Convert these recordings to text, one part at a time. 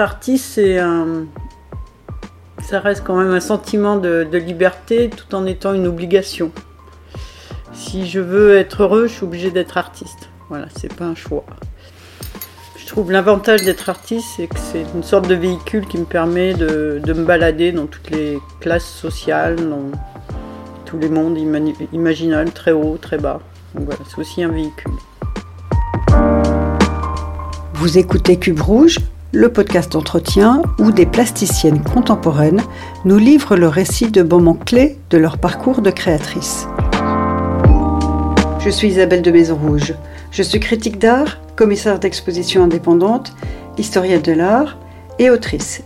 Artiste, c'est un. Ça reste quand même un sentiment de, liberté tout en étant une obligation. Si je veux être heureux, je suis obligé d'être artiste. Voilà, c'est pas un choix. Je trouve l'avantage d'être artiste, c'est que c'est une sorte de véhicule qui me permet de, me balader dans toutes les classes sociales, dans tous les mondes imaginables, très haut, très bas. Donc voilà, c'est aussi un véhicule. Vous écoutez Cube Rouge, le podcast d'entretien où des plasticiennes contemporaines nous livrent le récit de moments clés de leur parcours de créatrice. Je suis Isabelle de Maison Rouge. Je suis critique d'art, commissaire d'exposition indépendante, historienne de l'art et autrice.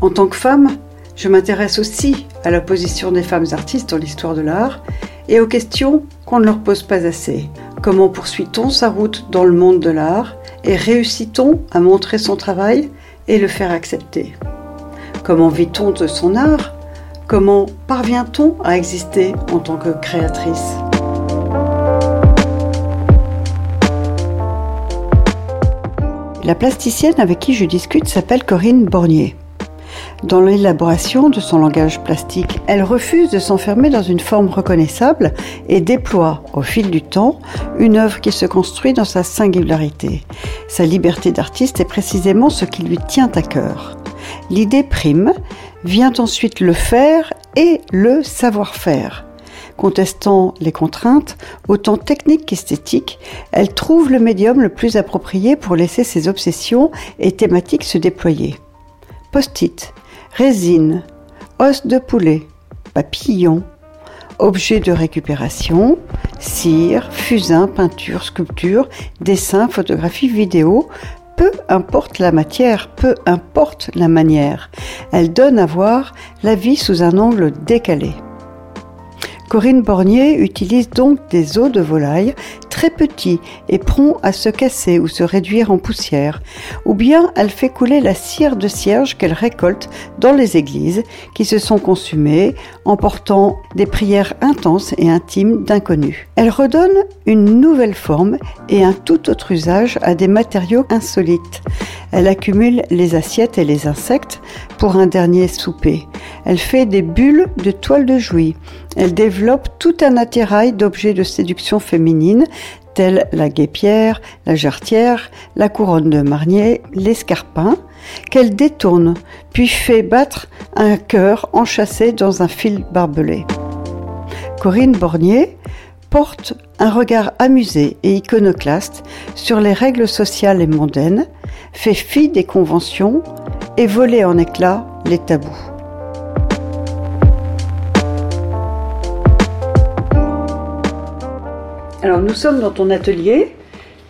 En tant que femme, je m'intéresse aussi à la position des femmes artistes dans l'histoire de l'art et aux questions qu'on ne leur pose pas assez. Comment poursuit-on sa route dans le monde de l'art et réussit-on à montrer son travail et le faire accepter? Comment vit-on de son art? Comment parvient-on à exister en tant que créatrice? La plasticienne avec qui je discute s'appelle Corinne Bornier. Dans l'élaboration de son langage plastique, elle refuse de s'enfermer dans une forme reconnaissable et déploie, au fil du temps, une œuvre qui se construit dans sa singularité. Sa liberté d'artiste est précisément ce qui lui tient à cœur. L'idée prime, vient ensuite le faire et le savoir-faire. Contestant les contraintes, autant techniques qu'esthétiques, elle trouve le médium le plus approprié pour laisser ses obsessions et thématiques se déployer. Post-it, résine, os de poulet, papillon, objets de récupération, cire, fusain, peinture, sculpture, dessin, photographie, vidéo, peu importe la matière, peu importe la manière, elle donne à voir la vie sous un angle décalé. Corinne Bornier utilise donc des os de volaille très petits et prompts à se casser ou se réduire en poussière, ou bien elle fait couler la cire de cierge qu'elle récolte dans les églises qui se sont consumées en portant des prières intenses et intimes d'inconnus. Elle redonne une nouvelle forme et un tout autre usage à des matériaux insolites. Elle accumule les assiettes et les insectes pour un dernier souper. Elle fait des bulles de toile de jouy. Elle développe tout un attirail d'objets de séduction féminine tels la guépière, la jarretière, la couronne de marnier, l'escarpin, qu'elle détourne, puis fait battre un cœur enchâssé dans un fil barbelé. Corinne Bornier porte un regard amusé et iconoclaste sur les règles sociales et mondaines, fait fi des conventions et voler en éclats les tabous. Alors nous sommes dans ton atelier.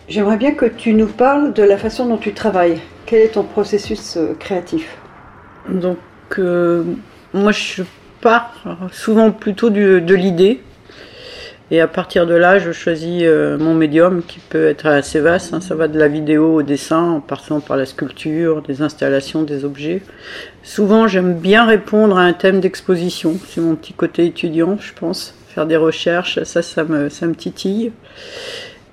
J'aimerais bien que tu nous parles de la façon dont tu travailles. Quel est ton processus euh, créatif? Donc, euh, moi, je pars souvent plutôt de l'idée. Et à partir de là, je choisis euh, mon médium qui peut être assez vaste. hein. Ça va de la vidéo au dessin, en passant par la sculpture, des installations, des objets. Souvent, j'aime bien répondre à un thème d'exposition. C'est mon petit côté étudiant, je pense. Faire des recherches, ça, ça me, ça me titille.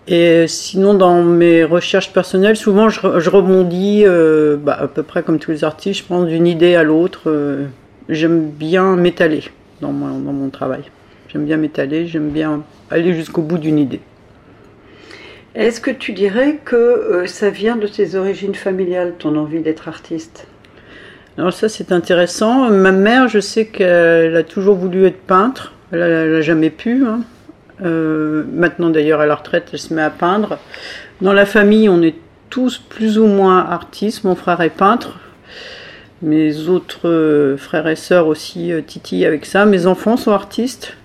Et sinon, dans mes recherches personnelles, souvent je, re- je rebondis, euh, bah, à peu près comme tous les artistes, je pense d'une idée à l'autre. euh, j'aime bien m'étaler dans mon, dans mon travail. J'aime bien m'étaler, j'aime bien aller jusqu'au bout d'une idée. Est-ce que tu dirais que euh, ça vient de tes origines familiales, ton envie d'être artiste? Alors ça, c'est intéressant. Ma mère, je sais qu'elle a toujours voulu être peintre. Elle n'a jamais pu. hein. Euh, maintenant, d'ailleurs, à la retraite, elle se met à peindre. Dans la famille, on est tous plus ou moins artistes. Mon frère est peintre. Mes autres euh, frères et sœurs aussi euh, titillent avec ça. Mes enfants sont artistes.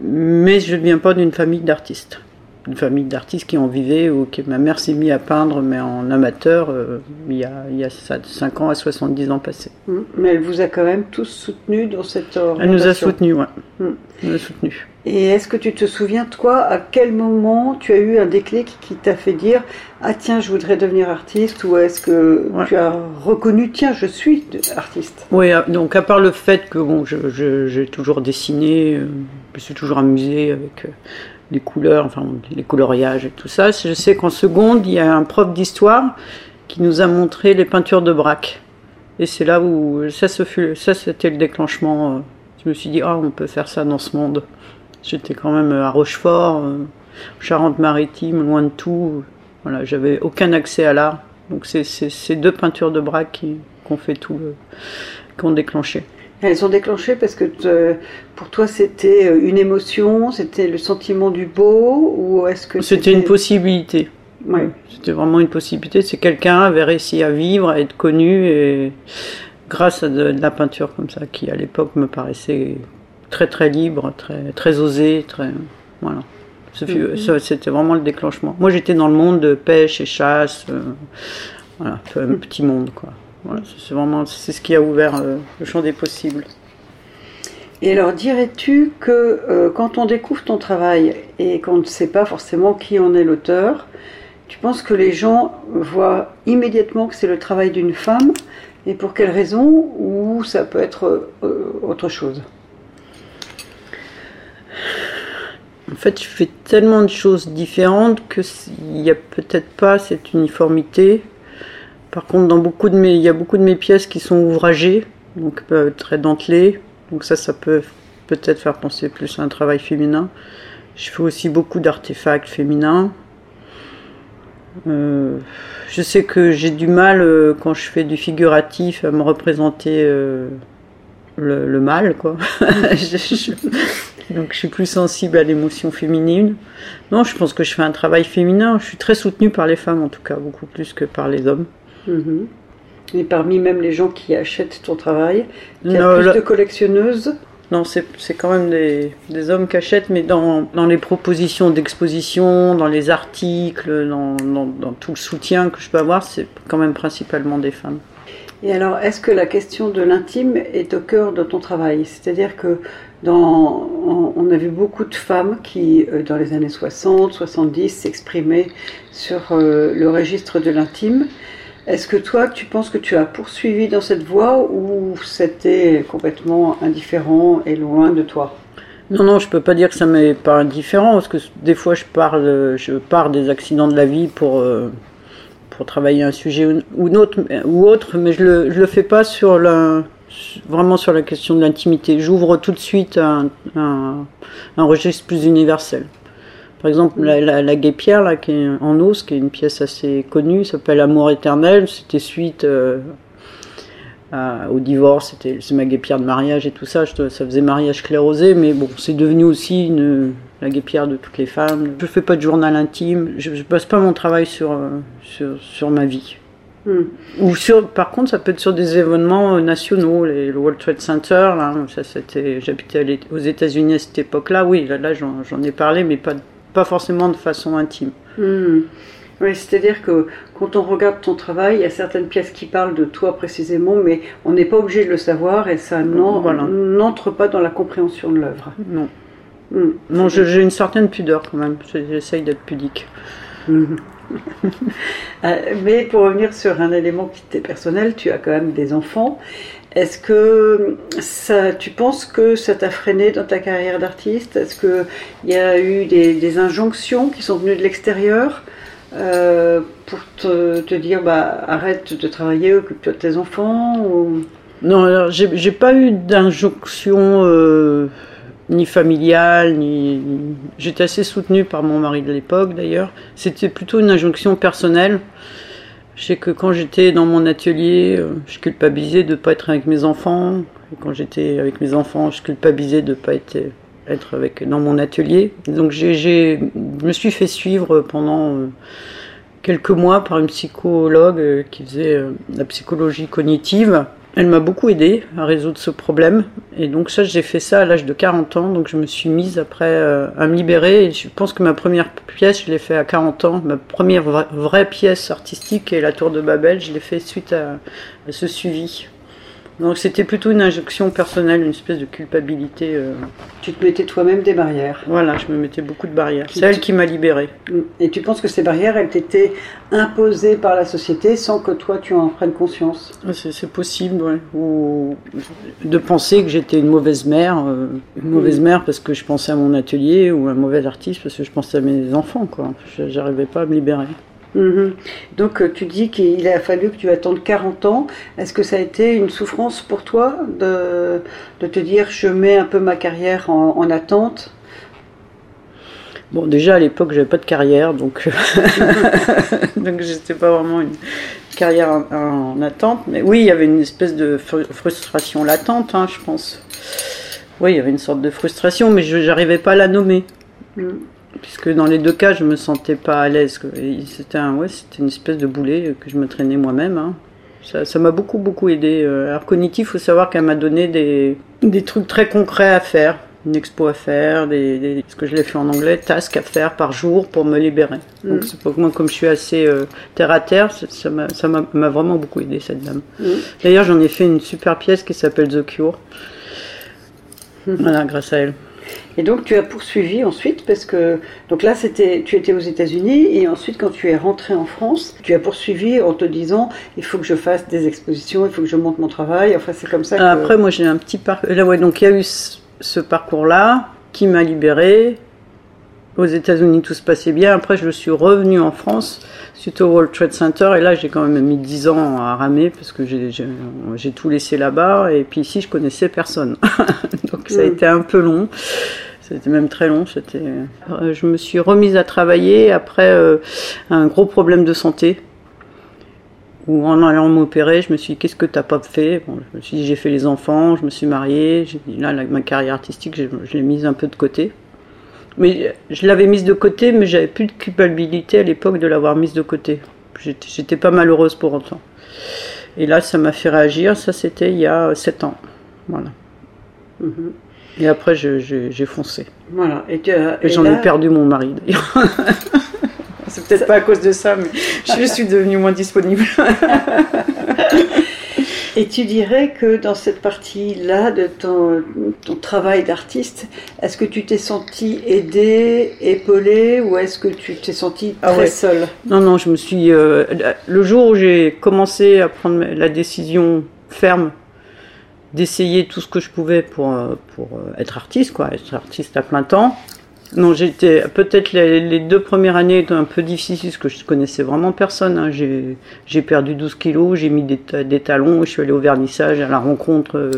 Mais je ne viens pas d'une famille d'artistes. Une famille d'artistes qui en vivaient ou que ma mère s'est mise à peindre, mais en amateur, euh, il y a, il y a ça, de 5 ans à 70 ans passés. Hmm, Mais elle vous a quand même tous soutenus dans cette. Elle nous a soutenus, ouais. Mm. Elle nous a soutenus. Et est-ce que tu te souviens, toi, à quel moment tu as eu un déclic qui t'a fait dire Ah, tiens, je voudrais devenir artiste Ou est-ce que Ouais. tu as reconnu Tiens, je suis artiste Oui, euh, donc à part le fait que bon, j'ai toujours dessiné, euh, je me suis toujours amusée avec les couleurs, enfin les coloriages et tout ça. Je sais qu'en seconde, il y a un prof d'histoire qui nous a montré les peintures de Braque. Et c'est là où ça, fut, c'était le déclenchement. Je me suis dit, ah, on peut faire ça dans ce monde. J'étais quand même à Rochefort, Charente-Maritime, loin de tout. Voilà, j'avais aucun accès à l'art. Donc c'est ces deux peintures de bras qui, ont fait tout, qui ont déclenché. Elles ont déclenché parce que pour toi c'était euh, une émotion, c'était le sentiment du beau ou est-ce que c'était une possibilité. C'était vraiment une possibilité. C'est quelqu'un avait réussi à vivre, à être connu et grâce à de, la peinture comme ça qui à l'époque me paraissait très très libre, très très osé, très voilà. Mm-hmm. C'était vraiment le déclenchement. Moi j'étais dans le monde de pêche et chasse, euh, voilà, un mm. petit monde quoi. C'est vraiment c'est ce qui a ouvert euh, le champ des possibles. Et alors, dirais-tu que euh, quand on découvre ton travail et qu'on ne sait pas forcément qui en est l'auteur, tu penses que les gens voient immédiatement que c'est le travail d'une femme et pour quelle raison ou ça peut être euh, autre chose? En fait, je fais tellement de choses différentes que il n'y a peut-être pas cette uniformité par contre, dans beaucoup de mes, il y a beaucoup de mes pièces qui sont ouvragées, donc euh, très dentelées. Donc ça, ça peut peut-être faire penser plus à un travail féminin. Je fais aussi beaucoup d'artefacts féminins. Euh, je sais que j'ai du mal euh, quand je fais du figuratif à me représenter le, mal, donc je suis plus sensible à l'émotion féminine. Non, je pense que je fais un travail féminin. Je suis très soutenue par les femmes, en tout cas, beaucoup plus que par les hommes. Mhm. Et parmi même les gens qui achètent ton travail, il y a plus de collectionneuses Non, c'est quand même des, des, hommes qui achètent, mais dans, dans les propositions d'exposition, dans les articles, dans, dans, dans, tout le soutien que je peux avoir, c'est quand même principalement des femmes. Et alors, est-ce que la question de l'intime est au cœur de ton travail? C'est-à-dire que dans, on a vu beaucoup de femmes qui, euh, dans les années 60, 70, s'exprimaient sur euh, le registre de l'intime. Est-ce que toi, tu penses que tu as poursuivi dans cette voie ou c'était complètement indifférent et loin de toi? Non, non, je peux pas dire que ça m'est pas indifférent parce que des fois je parle, je pars des accidents de la vie pour euh, pour travailler un sujet ou, autre, mais je le le fais pas sur la vraiment sur la question de l'intimité. J'ouvre tout de suite un registre plus universel. Par exemple, la, la, la guépière, là, qui est en os, qui est une pièce assez connue, s'appelle Amour éternel. C'était suite euh, au divorce, c'était, c'est ma guépière de mariage et tout ça. ça faisait mariage clairosé, mais bon, c'est devenu aussi une, la guépière de toutes les femmes. Je fais pas de journal intime, je, ne passe pas mon travail sur, euh, sur, sur ma vie. Hmm. Ou sur, par contre, ça peut être sur des événements euh, nationaux, les, le World Trade Center. Là, ça, c'était, j'habitais aux États-Unis à cette époque-là. Oui, là, là j'en, j'en ai parlé, mais pas pas forcément de façon intime. Hmm. Oui, c'est-à-dire que quand on regarde ton travail, il y a certaines pièces qui parlent de toi précisément, mais on n'est pas obligé de le savoir et ça n'entre pas dans la compréhension de l'œuvre. Non. Hmm. Non, j'ai une certaine pudeur quand même. J'essaye d'être pudique. Euh, mais pour revenir sur un élément qui t'est personnel, tu as quand même des enfants. Est-ce que tu penses que ça t'a freiné dans ta carrière d'artiste? Est-ce qu'il y a eu des, injonctions qui sont venues de l'extérieur euh, pour te, dire bah, arrête de travailler, occupe-toi de tes enfants. Non, j'ai pas eu d'injonction euh, ni familiale, ni. J'étais assez soutenue par mon mari de l'époque d'ailleurs. C'était plutôt une injonction personnelle. Je sais que quand j'étais dans mon atelier, euh, je culpabilisais de ne pas être avec mes enfants. Et quand j'étais avec mes enfants, je culpabilisais de ne pas être, être avec, dans mon atelier. Donc j'ai, je me suis fait suivre pendant euh, quelques mois par une psychologue euh, qui faisait la psychologie cognitive. Elle m'a beaucoup aidé à résoudre ce problème. Et donc ça, j'ai fait ça à l'âge de 40 ans. Donc je me suis mise après euh, à me libérer. Et je pense que ma première pièce, je l'ai fait à 40 ans. Ma première vraie pièce artistique est la Tour de Babel. Je l'ai fait suite à ce suivi. Donc c'était plutôt une injection personnelle, une espèce de culpabilité. Euh. Tu te mettais toi-même des barrières. Voilà, je me mettais beaucoup de barrières. C'est elle qui m'a libérée. Et tu penses que ces barrières, elles t'étaient imposées par la société sans que toi tu en prennes conscience? C'est possible, ouais. Ou de penser que j'étais une mauvaise mère, euh, une mauvaise mm. mère parce que je pensais à mon atelier, ou un mauvais artiste parce que je pensais à mes enfants, quoi. J'arrivais pas à me libérer. Mhm. Donc euh, tu dis qu'il a fallu que tu attendes 40 ans. Est-ce que ça a été une souffrance pour toi de, de te dire je mets un peu ma carrière en, en attente? Bon, déjà à l'époque, j'avais pas de carrière, donc donc j'étais pas vraiment une carrière en, en, attente. Mais oui, il y avait une espèce de frustration latente, hein, je pense. Oui, il y avait une sorte de frustration, mais je n'arrivais pas à la nommer. Mm. Puisque dans les deux cas, je me sentais pas à l'aise. C'était un, ouais, c'était une espèce de boulet que je me traînais moi-même. Hein. Ça m'a beaucoup, beaucoup aidé. Euh, alors, cognitif, il faut savoir qu'elle m'a donné des, des trucs très concrets à faire une expo à faire, des, ce que je l'ai fait en anglais, tasks à faire par jour pour me libérer. Mm. Donc c'est pour moi, comme je suis assez euh, terre à terre, ça m'a vraiment beaucoup aidé cette dame. Mm. D'ailleurs, j'en ai fait une super pièce qui s'appelle The Cure. Voilà, grâce à elle. Et donc tu as poursuivi ensuite parce que donc là c'était tu étais aux États-Unis et ensuite quand tu es rentré en France, tu as poursuivi en te disant il faut que je fasse des expositions, il faut que je monte mon travail. Enfin c'est comme ça. Que... Après moi j'ai un petit parc. Là ouais donc il y a eu ce parcours-là qui m'a libérée. Aux États-Unis, tout se passait bien. Après, je suis revenue en France suite au World Trade Center. Et là, j'ai quand même mis 10 ans à ramer parce que j'ai tout laissé là-bas. Et puis ici, je connaissais personne. Donc, ça a mm. été un peu long. C'était même très long. Euh, je me suis remise à travailler après euh, un gros problème de santé ou en allant m'opérer, je me suis dit, qu'est-ce que tu n'as pas fait? Bon, Je me suis dit, j'ai fait les enfants, je me suis mariée, là, ma carrière artistique, je, l'ai mise un peu de côté. Mais je l'avais mise de côté, mais j'avais plus de culpabilité à l'époque de l'avoir mise de côté. J'étais pas malheureuse pour autant. Et là, ça m'a fait réagir, ça c'était il y a 7 ans. Voilà. Mhm. Et après, j'ai foncé. Voilà. Et, et j'en ai perdu mon mari d'ailleurs. C'est peut-être pas à cause de ça, mais je suis devenue moins disponible. Et tu dirais que dans cette partie-là de ton, ton travail d'artiste, est-ce que tu t'es senti aidée, épaulée, ou est-ce que tu t'es senti ah très seule? Non, non, je me suis. Euh, le jour où j'ai commencé à prendre la décision ferme d'essayer tout ce que je pouvais pour, euh, pour euh, être artiste, quoi, être artiste à plein temps, non, j'étais peut-être les, deux premières années étaient un peu difficiles parce que je connaissais vraiment personne. Hein. J'ai perdu 12 kilos, j'ai mis des, des, talons, je suis allée au vernissage à la rencontre euh,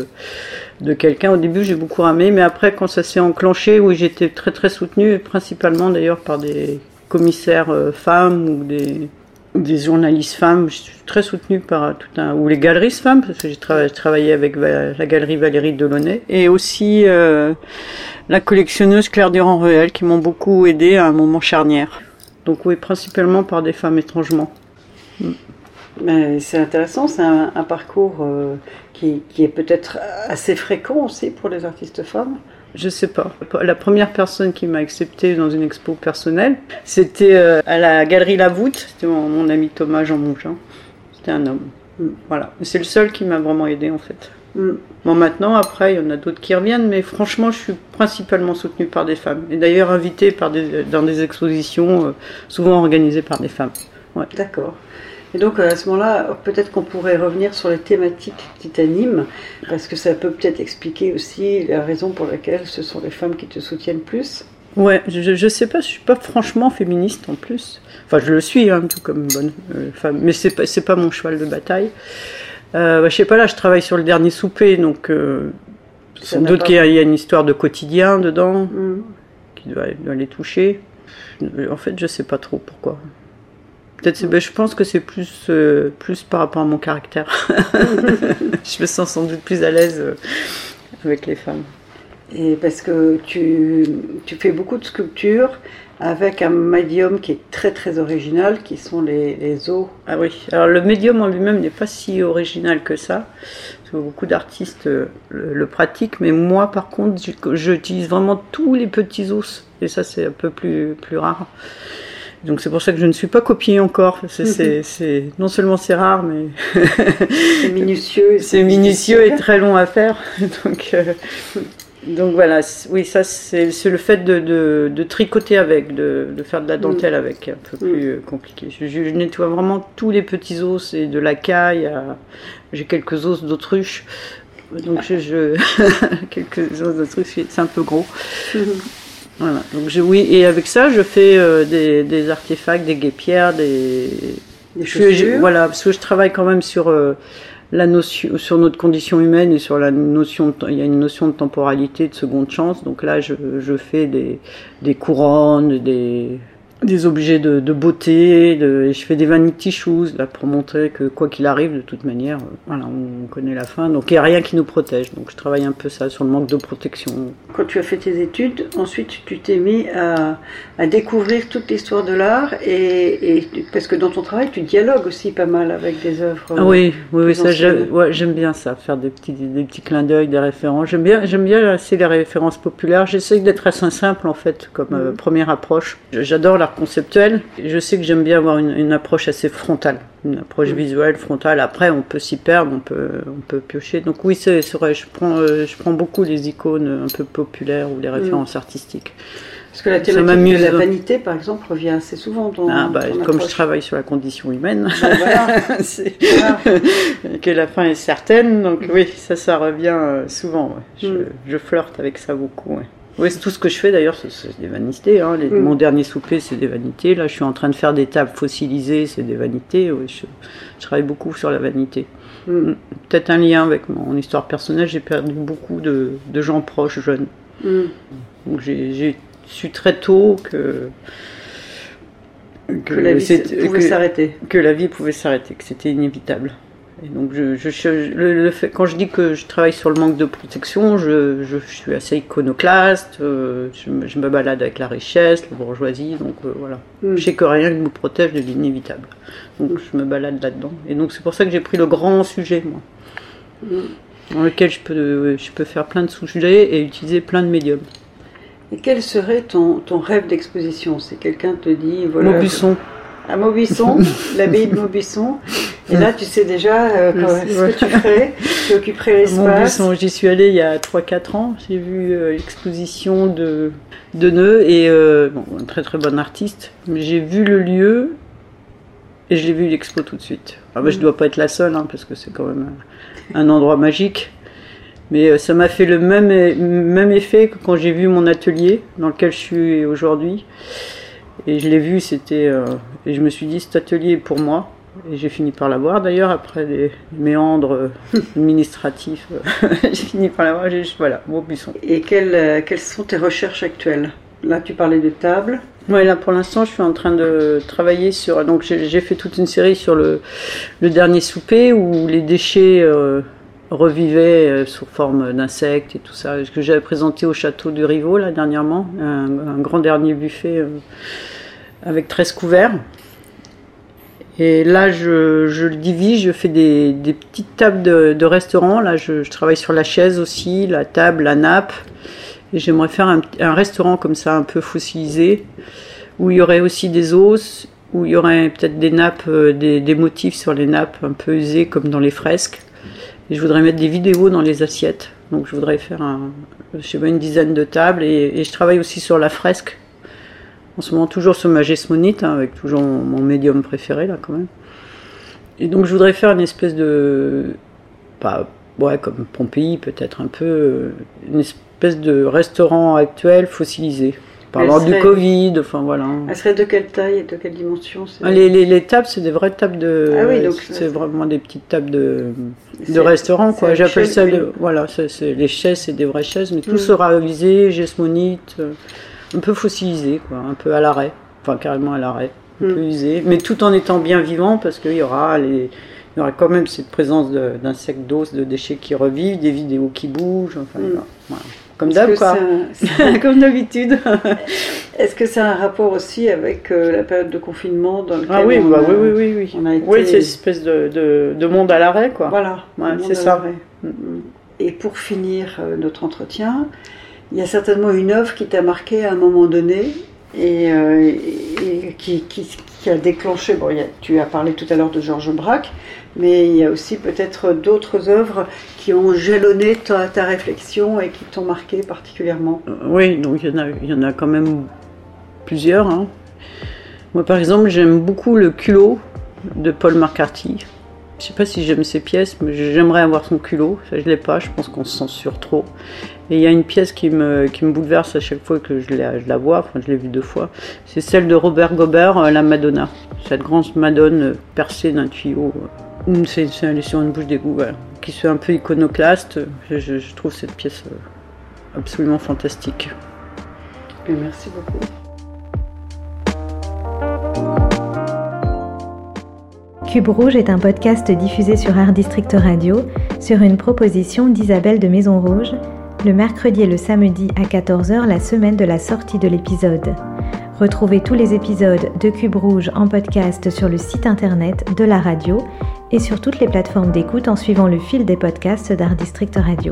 de quelqu'un. Au début, j'ai beaucoup ramé, mais après, quand ça s'est enclenché, oui, j'étais très très soutenue, principalement d'ailleurs par des commissaires femmes ou des, des journalistes femmes. Je suis très soutenue par tout un ou les galeristes femmes parce que j'ai travaillé, avec la galerie Valérie Delaunay et aussi euh, la collectionneuse Claire Durand-Ruel qui m'ont beaucoup aidé à un moment charnière. Donc oui, principalement par des femmes étrangement. Mm. C'est intéressant, c'est un, parcours euh, qui, qui, est peut-être assez fréquent aussi pour les artistes femmes. Je sais pas. La première personne qui m'a accepté dans une expo personnelle, c'était euh, à la galerie La Voûte. C'était mon, ami Thomas Jean Mougin. C'était un homme. Mm. Voilà. C'est le seul qui m'a vraiment aidé en fait. Mm. Bon, maintenant, après, il y en a d'autres qui reviennent, mais franchement, je suis principalement soutenue par des femmes. Et d'ailleurs, invitée par des, dans des expositions, euh, souvent organisées par des femmes. Ouais. D'accord. Et donc à ce moment-là, peut-être qu'on pourrait revenir sur les thématiques qui t'animent, parce que ça peut peut-être expliquer aussi la raison pour laquelle ce sont les femmes qui te soutiennent plus. Ouais, je, je sais pas, je suis pas franchement féministe en plus. Enfin, je le suis, hein, tout comme une bonne euh, femme, mais c'est pas, pas mon cheval de bataille. Euh, bah, je sais pas, là, je travaille sur le dernier souper, donc euh, sans doute qu'il y, a une histoire de quotidien dedans mm. qui doit, doit, les toucher. En fait, je sais pas trop pourquoi. Peut-être, ben, je pense que c'est plus, euh, plus par rapport à mon caractère. je me sens sans doute plus à l'aise euh, avec les femmes. Et parce que tu, tu, fais beaucoup de sculptures avec un médium qui est très très original, qui sont les, les os. Ah oui, alors le médium en lui-même n'est pas si original que ça. beaucoup d'artistes euh, le, le, pratiquent, mais moi par contre, j'utilise vraiment tous les petits os. Et ça, c'est un peu plus, plus rare. Donc c'est pour ça que je ne suis pas copiée encore. C'est, non seulement c'est rare, mais c'est minutieux. c'est minutieux et très long à faire. Donc, euh, donc voilà, oui, ça c'est, le fait de, de, tricoter avec, de, de, faire de la dentelle mm. avec, un peu plus mm. compliqué. Je, nettoie vraiment tous les petits os et de la caille. J'ai quelques os d'autruche. Donc je, quelques os d'autruche, c'est un peu gros. Mm-hmm. Voilà. Donc je, oui, et avec ça, je fais euh, des, des artefacts, des guépières, des. Des Je- je- chaussures. voilà, parce que je travaille quand même sur euh, la notion, sur notre condition humaine et sur la notion. De, il y a une notion de temporalité, de seconde chance. Donc là, je, je fais des, des couronnes, des des objets de, de beauté, de, et je fais des vanity shoes là pour montrer que quoi qu'il arrive, de toute manière, euh, voilà, on connaît la fin. Donc il n'y a rien qui nous protège. Donc je travaille un peu ça sur le manque de protection. Quand tu as fait tes études, ensuite tu t'es mis à, à découvrir toute l'histoire de l'art et, et- parce que dans ton travail tu dialogues aussi pas mal avec des œuvres. Ah oui, oui, ça j'aime ouais, bien ça, faire des petits, des petits clins d'œil, des références. J'aime bien, j'aime bien assez les références populaires. J'essaie d'être assez simple en fait comme euh, Mhm. première approche. J'adore l'art conceptuel. Et Je sais que j'aime bien avoir une, une approche assez frontale, une approche Mhm. visuelle frontale. Après, on peut s'y perdre, on peut, on peut piocher. Donc oui, c'est vrai. Je prends, euh, je prends beaucoup les icônes un peu populaires ou les références artistiques. Parce que la thématique de la vanité, par exemple, revient assez souvent dans. Ah, bah, comme je travaille sur la condition humaine. Ben voilà. c'est- Voilà. que la fin est certaine. Donc oui, ça, ça revient euh, souvent. ouais. Je, Mm. je flirte avec ça beaucoup. Ouais. Oui, c'est tout ce que je fais d'ailleurs, c'est- des vanités. hein. Les- Mm. Mon dernier souper, c'est des vanités. Là, je suis en train de faire des tables fossilisées, c'est des vanités. Oui, je, je travaille beaucoup sur la vanité. Mm. Peut-être un lien avec mon histoire personnelle. J'ai perdu beaucoup de, de gens proches, jeunes. Mm. Donc j'ai su très tôt que Que la vie pouvait s'arrêter. que la vie pouvait s'arrêter, que c'était inévitable. Et donc, je, je- je- le, le fait, quand je dis que je travaille sur le manque de protection, je, suis assez iconoclaste, euh, je, me- balade avec la richesse, la bourgeoisie, donc euh, voilà. Mm. Je sais que rien ne nous protège de l'inévitable. Donc, je me balade là-dedans. Et donc, c'est pour ça que j'ai pris le grand sujet, moi, Mm. dans lequel je peux, je peux faire plein de sous-sujets et utiliser plein de médiums. Et quel serait ton, ton rêve d'exposition? Si quelqu'un te dit voilà. Maubuisson. À Maubusson, l'abbaye de Maubusson. Et là, tu sais déjà euh, quand- sais, ce ouais. que tu ferais. Tu occuperais l'espace. J'y suis allée il y a 3-4 ans. J'ai vu euh, l'exposition de, de Neu et euh, bon, un très très bon artiste. Mais j'ai vu le lieu et je l'ai vu l'expo tout de suite. Ah bah, Je Mhm. dois pas être la seule hein, parce que c'est quand même un, un endroit magique. Mais euh, ça m'a fait le même, même effet que quand j'ai vu mon atelier dans lequel je suis aujourd'hui. Et je l'ai vu, c'était. euh, et je me suis dit, cet atelier est pour moi. Et j'ai fini par l'avoir d'ailleurs, après des méandres euh, administratifs. euh, j'ai fini par l'avoir. J'ai- Voilà, Maubuisson. Et quelles, euh, quelles sont tes recherches actuelles? Là, tu parlais de table. Ouais, là pour l'instant, je suis en train de travailler sur. Donc j'ai j'ai fait toute une série sur le, le dernier souper où les déchets euh, revivaient euh, sous forme d'insectes et tout ça. Ce que j'avais présenté au château du Rivaux là dernièrement, un, un grand dernier buffet euh, avec 13 couverts. Et là, je, le divise, je fais des, petites tables de, restaurant. Là, je, travaille sur la chaise aussi, la table, la nappe. Et j'aimerais faire un, un restaurant comme ça, un peu fossilisé, où il y aurait aussi des os, où il y aurait peut-être des nappes, euh, des, motifs sur les nappes un peu usés comme dans les fresques. Et je voudrais mettre des vidéos dans les assiettes. Donc je voudrais faire un, je sais pas, une dizaine de tables. Et je travaille aussi sur la fresque. En ce moment, toujours sur ma gesmonite, hein, avec toujours mon, mon médium préféré, là, quand même. Et donc, je voudrais faire une espèce de. Pas, ouais, comme Pompéi, peut-être un peu. euh, Une espèce de restaurant actuel fossilisé. Parlant Elle du serait- Covid, enfin voilà. Elle serait de quelle taille et de quelle dimension Ah, Les, les, les tables, c'est des vraies tables de. Ah oui, donc, c'est vraiment des petites tables de, de restaurant, quoi. J'appelle ça. de- voilà, c'est- les chaises, c'est des vraies chaises, mais tout Mm. sera visé, gesmonite, euh, un peu fossilisé, quoi, un peu à l'arrêt. Enfin, carrément à l'arrêt, un Mm. peu usé, mais tout en étant bien vivant, parce qu'il y aura les. Il y aura quand même cette présence d'insectes d'os, de déchets qui revivent, des vidéos qui bougent, enfin, Mm. voilà. Comme d'hab, quoi. c'est un- Comme d'habitude. Est-ce que a un rapport aussi avec euh, la période de confinement dans lequel Ah oui, on bah a- oui, oui, oui, oui. on a été- Oui, c'est une espèce de, de, de monde à l'arrêt, quoi. Voilà, Ouais, c'est ça. l'arrêt. Et pour finir euh, notre entretien, il y a certainement une œuvre qui t'a marqué à un moment donné et, euh, qui, a déclenché. Bon, tu as parlé tout à l'heure de Georges Braque, mais il y a aussi peut-être d'autres œuvres qui ont jalonné ta, réflexion et qui t'ont marqué particulièrement. Euh, Oui, donc il y en a, y en a quand même plusieurs. hein. Moi, par exemple, j'aime beaucoup le culot de Paul McCarthy. Je sais pas si j'aime ces pièces, mais j'aimerais avoir son culot. Ça, je l'ai pas. Je pense qu'on se censure trop. Et il y a une pièce qui me, bouleverse à chaque fois que je la, vois. Enfin, je l'ai vue deux fois. C'est celle de Robert Gobert, euh, la Madonna. Cette grande Madone euh, percée d'un tuyau. C'est c'est sur une bouche d'égout. Qui soit un peu iconoclaste. Je, trouve cette pièce euh, absolument fantastique. Merci beaucoup. Cube Rouge est un podcast diffusé sur Art District Radio sur une proposition d'Isabelle de Maison Rouge le mercredi et le samedi à 14h la semaine de la sortie de l'épisode. Retrouvez tous les épisodes de Cube Rouge en podcast sur le site internet de la radio et sur toutes les plateformes d'écoute en suivant le fil des podcasts d'Art District Radio.